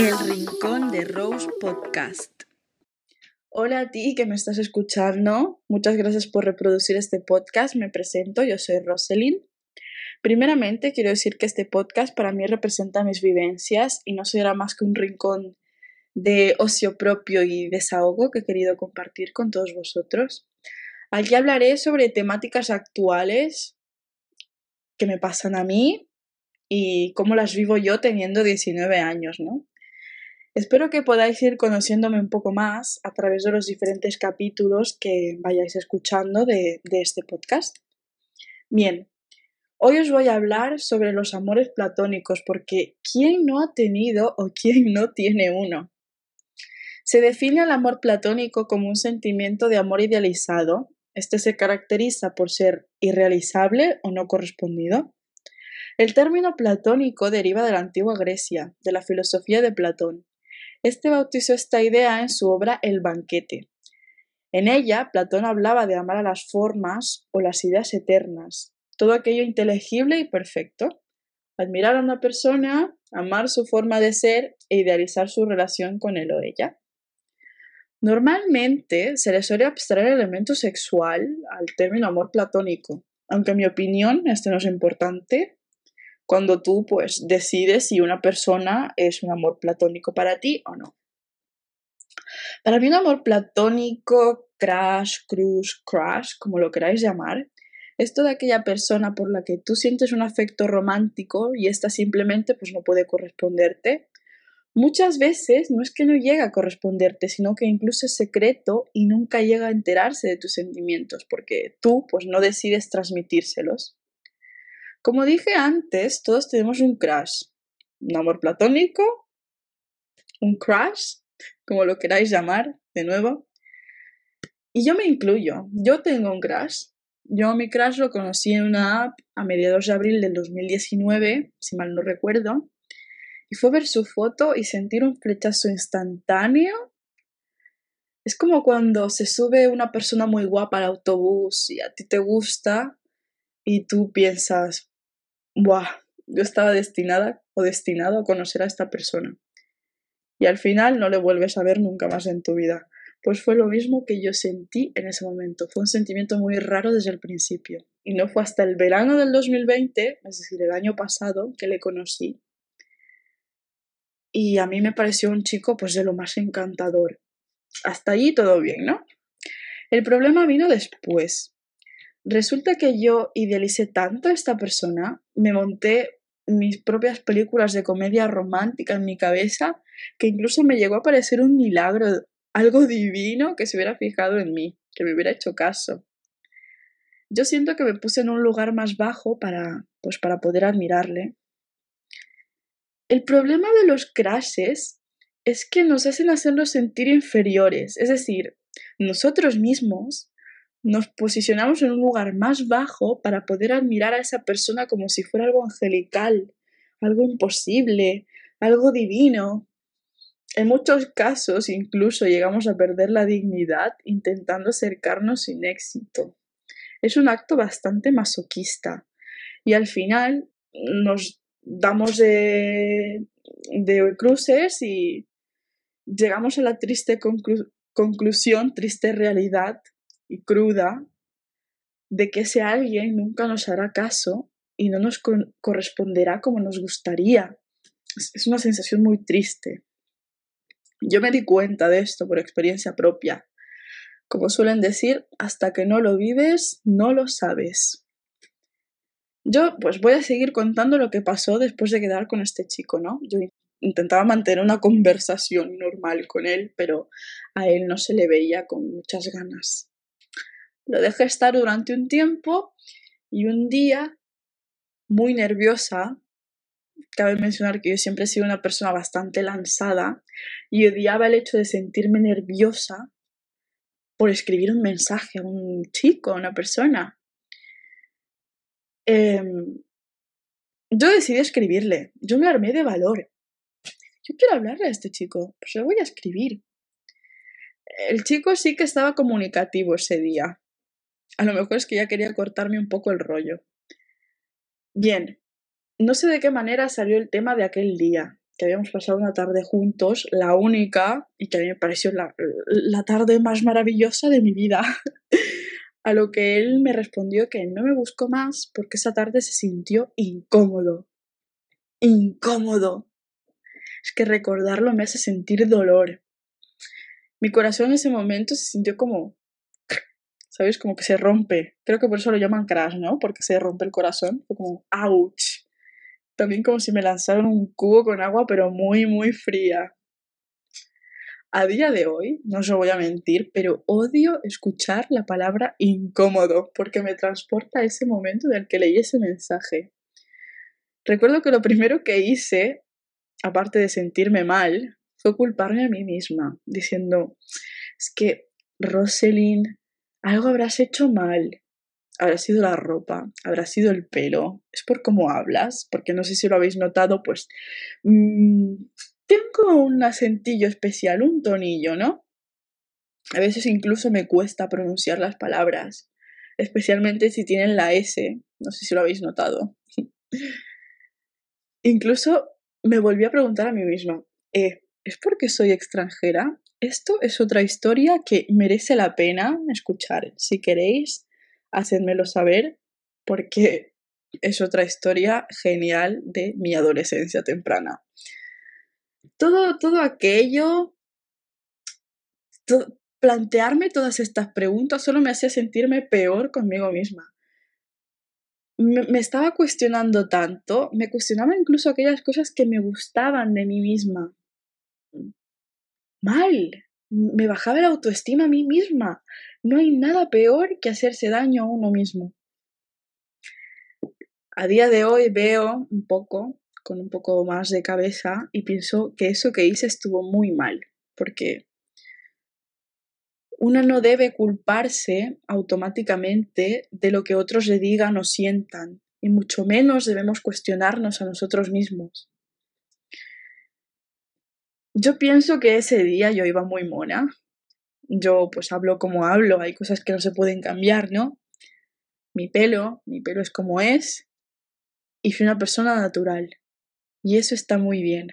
El Rincón de Rose Podcast. Hola a ti que me estás escuchando. Muchas gracias por reproducir este podcast. Me presento, yo soy Roselyn. Primeramente, quiero decir que este podcast para mí representa mis vivencias y no será más que un rincón de ocio propio y desahogo que he querido compartir con todos vosotros. Aquí hablaré sobre temáticas actuales que me pasan a mí y cómo las vivo yo teniendo 19 años, ¿no? Espero que podáis ir conociéndome un poco más a través de los diferentes capítulos que vayáis escuchando de, este podcast. Bien, hoy os voy a hablar sobre los amores platónicos, porque ¿quién no ha tenido o quién no tiene uno? Se define el amor platónico como un sentimiento de amor idealizado. Este se caracteriza por ser irrealizable o no correspondido. El término platónico deriva de la antigua Grecia, de la filosofía de Platón. Este bautizó esta idea en su obra El banquete. En ella, Platón hablaba de amar a las formas o las ideas eternas, todo aquello inteligible y perfecto. Admirar a una persona, amar su forma de ser e idealizar su relación con él o ella. Normalmente se le suele abstraer el elemento sexual al término amor platónico, aunque en mi opinión este no es importante, cuando tú pues decides si una persona es un amor platónico para ti o no. Para mí un amor platónico, crash, crush, crush, como lo queráis llamar, es toda aquella persona por la que tú sientes un afecto romántico y ésta simplemente pues no puede corresponderte. Muchas veces no es que no llega a corresponderte, sino que incluso es secreto y nunca llega a enterarse de tus sentimientos porque tú pues no decides transmitírselos. Como dije antes, todos tenemos un crush. Un amor platónico, un crush, como lo queráis llamar, de nuevo. Y yo me incluyo. Yo tengo un crush. Yo mi crush lo conocí en una app a mediados de abril del 2019, si mal no recuerdo. Y fue ver su foto y sentir un flechazo instantáneo. Es como cuando se sube una persona muy guapa al autobús y a ti te gusta y tú piensas, Buah, yo estaba destinada o destinado a conocer a esta persona. Y al final no le vuelves a ver nunca más en tu vida. Pues fue lo mismo que yo sentí en ese momento. Fue un sentimiento muy raro desde el principio. Y no fue hasta el verano del 2020, es decir, el año pasado, que le conocí. Y a mí me pareció un chico pues de lo más encantador. Hasta allí todo bien, ¿no? El problema vino después. Resulta que yo idealicé tanto a esta persona, me monté mis propias películas de comedia romántica en mi cabeza, que incluso me llegó a parecer un milagro, algo divino que se hubiera fijado en mí, que me hubiera hecho caso. Yo siento que me puse en un lugar más bajo para, pues para poder admirarle. El problema de los crashes es que nos hacen hacernos sentir inferiores, es decir, nosotros mismos nos posicionamos en un lugar más bajo para poder admirar a esa persona como si fuera algo angelical, algo imposible, algo divino. En muchos casos incluso llegamos a perder la dignidad intentando acercarnos sin éxito. Es un acto bastante masoquista y al final nos damos de, cruces y llegamos a la triste conclusión, triste realidad y cruda de que ese alguien nunca nos hará caso y no nos corresponderá como nos gustaría. Es, una sensación muy triste. Yo me di cuenta de esto por experiencia propia. Como suelen decir, hasta que no lo vives, no lo sabes. Yo pues voy a seguir contando lo que pasó después de quedar con este chico, ¿no? Yo intentaba mantener una conversación normal con él, pero a él no se le veía con muchas ganas. Lo dejé estar durante un tiempo y un día, muy nerviosa, cabe mencionar que yo siempre he sido una persona bastante lanzada y odiaba el hecho de sentirme nerviosa por escribir un mensaje a un chico, a una persona. Em, yo decidí escribirle, yo me armé de valor. Yo quiero hablarle a este chico, pues le voy a escribir. El chico sí que estaba comunicativo ese día. A lo mejor es que ya quería cortarme un poco el rollo. Bien, no sé de qué manera salió el tema de aquel día. que habíamos pasado una tarde juntos, la única, y que a mí me pareció la, la tarde más maravillosa de mi vida. a lo que él me respondió que no me buscó más porque esa tarde se sintió incómodo. Incómodo. Es que recordarlo me hace sentir dolor. Mi corazón en ese momento se sintió como ¿sabes? Como que se rompe. Creo que por eso lo llaman crash, ¿no? Porque se rompe el corazón. Fue como, ouch. También como si me lanzaron un cubo con agua, pero muy, muy fría. A día de hoy, no os voy a mentir, pero odio escuchar la palabra incómodo, porque me transporta a ese momento en el que leí ese mensaje. Recuerdo que lo primero que hice, aparte de sentirme mal, fue culparme a mí misma, diciendo, es que Roselyn algo habrás hecho mal. Habrá sido la ropa, habrá sido el pelo. Es por cómo hablas, porque no sé si lo habéis notado, pues mmm, tengo un acentillo especial, un tonillo, ¿no? A veces incluso me cuesta pronunciar las palabras, especialmente si tienen la S. No sé si lo habéis notado. incluso me volví a preguntar a mí misma, eh, ¿es porque soy extranjera? Esto es otra historia que merece la pena escuchar. Si queréis, hacedmelo saber porque es otra historia genial de mi adolescencia temprana. Todo, todo aquello, plantearme todas estas preguntas solo me hacía sentirme peor conmigo misma. me estaba cuestionando tanto, me cuestionaba incluso aquellas cosas que me gustaban de mí misma mal. Me bajaba la autoestima a mí misma. No hay nada peor que hacerse daño a uno mismo. A día de hoy veo un poco, con un poco más de cabeza, y pienso que eso que hice estuvo muy mal, porque uno no debe culparse automáticamente de lo que otros le digan o sientan, y mucho menos debemos cuestionarnos a nosotros mismos. Yo pienso que ese día yo iba muy mona. Yo pues hablo como hablo, hay cosas que no se pueden cambiar, ¿no? Mi pelo, mi pelo es como es y soy una persona natural. Y eso está muy bien.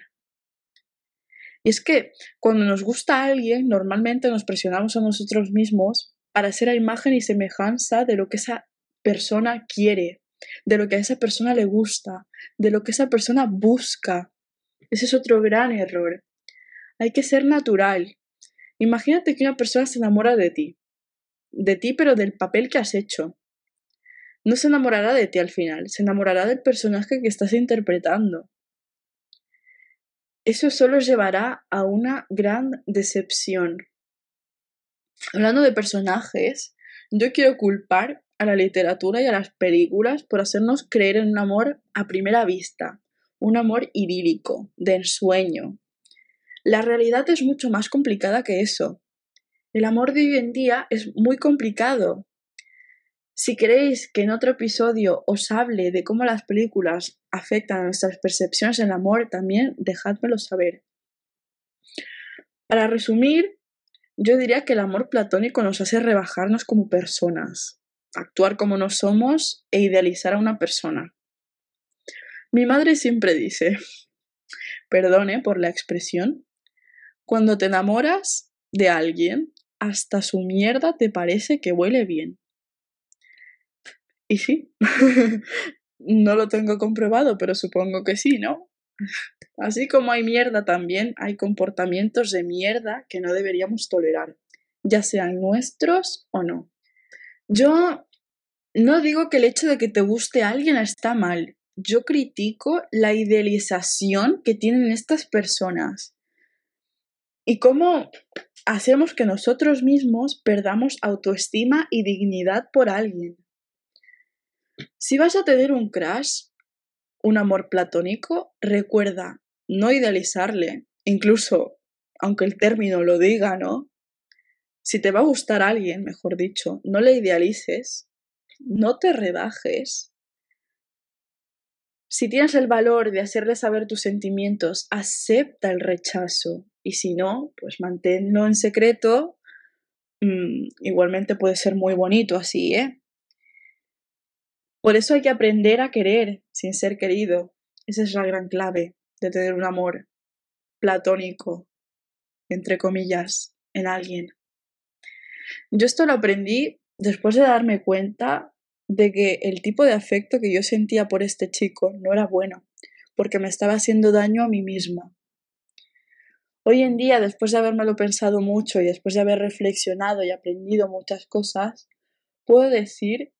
Y es que cuando nos gusta a alguien, normalmente nos presionamos a nosotros mismos para ser a imagen y semejanza de lo que esa persona quiere, de lo que a esa persona le gusta, de lo que esa persona busca. Ese es otro gran error. Hay que ser natural. Imagínate que una persona se enamora de ti. De ti, pero del papel que has hecho. No se enamorará de ti al final, se enamorará del personaje que estás interpretando. Eso solo llevará a una gran decepción. Hablando de personajes, yo quiero culpar a la literatura y a las películas por hacernos creer en un amor a primera vista, un amor idílico, de ensueño, la realidad es mucho más complicada que eso. El amor de hoy en día es muy complicado. Si queréis que en otro episodio os hable de cómo las películas afectan a nuestras percepciones del amor, también dejádmelo saber. Para resumir, yo diría que el amor platónico nos hace rebajarnos como personas, actuar como no somos e idealizar a una persona. Mi madre siempre dice, perdone por la expresión, cuando te enamoras de alguien, hasta su mierda te parece que huele bien. Y sí, no lo tengo comprobado, pero supongo que sí, ¿no? Así como hay mierda también, hay comportamientos de mierda que no deberíamos tolerar, ya sean nuestros o no. Yo no digo que el hecho de que te guste alguien está mal, yo critico la idealización que tienen estas personas y cómo hacemos que nosotros mismos perdamos autoestima y dignidad por alguien. Si vas a tener un crash, un amor platónico, recuerda no idealizarle, incluso aunque el término lo diga, ¿no? Si te va a gustar alguien, mejor dicho, no le idealices, no te rebajes. Si tienes el valor de hacerle saber tus sentimientos, acepta el rechazo, y si no, pues manténlo en secreto. Mm, igualmente puede ser muy bonito así, ¿eh? Por eso hay que aprender a querer sin ser querido. Esa es la gran clave de tener un amor. platónico, entre comillas, en alguien. Yo esto lo aprendí después de darme cuenta de que el tipo de afecto que yo sentía por este chico no era bueno, porque me estaba haciendo daño a mí misma. Hoy en día, después de habérmelo pensado mucho y después de haber reflexionado y aprendido muchas cosas, puedo decir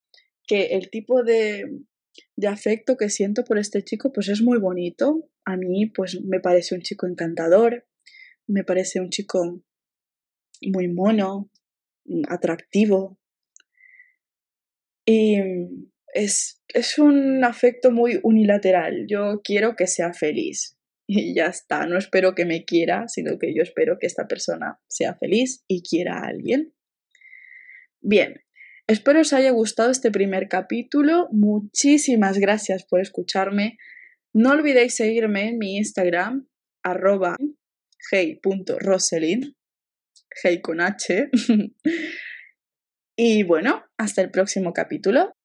que el tipo de, de afecto que siento por este chico pues es muy bonito. A mí pues me parece un chico encantador, me parece un chico muy mono, atractivo. Y es, es un afecto muy unilateral. Yo quiero que sea feliz. Y ya está, no espero que me quiera, sino que yo espero que esta persona sea feliz y quiera a alguien. Bien, Espero os haya gustado este primer capítulo. Muchísimas gracias por escucharme. No olvidéis seguirme en mi Instagram, arroba hey.roselyn, hey con H. y bueno, hasta el próximo capítulo.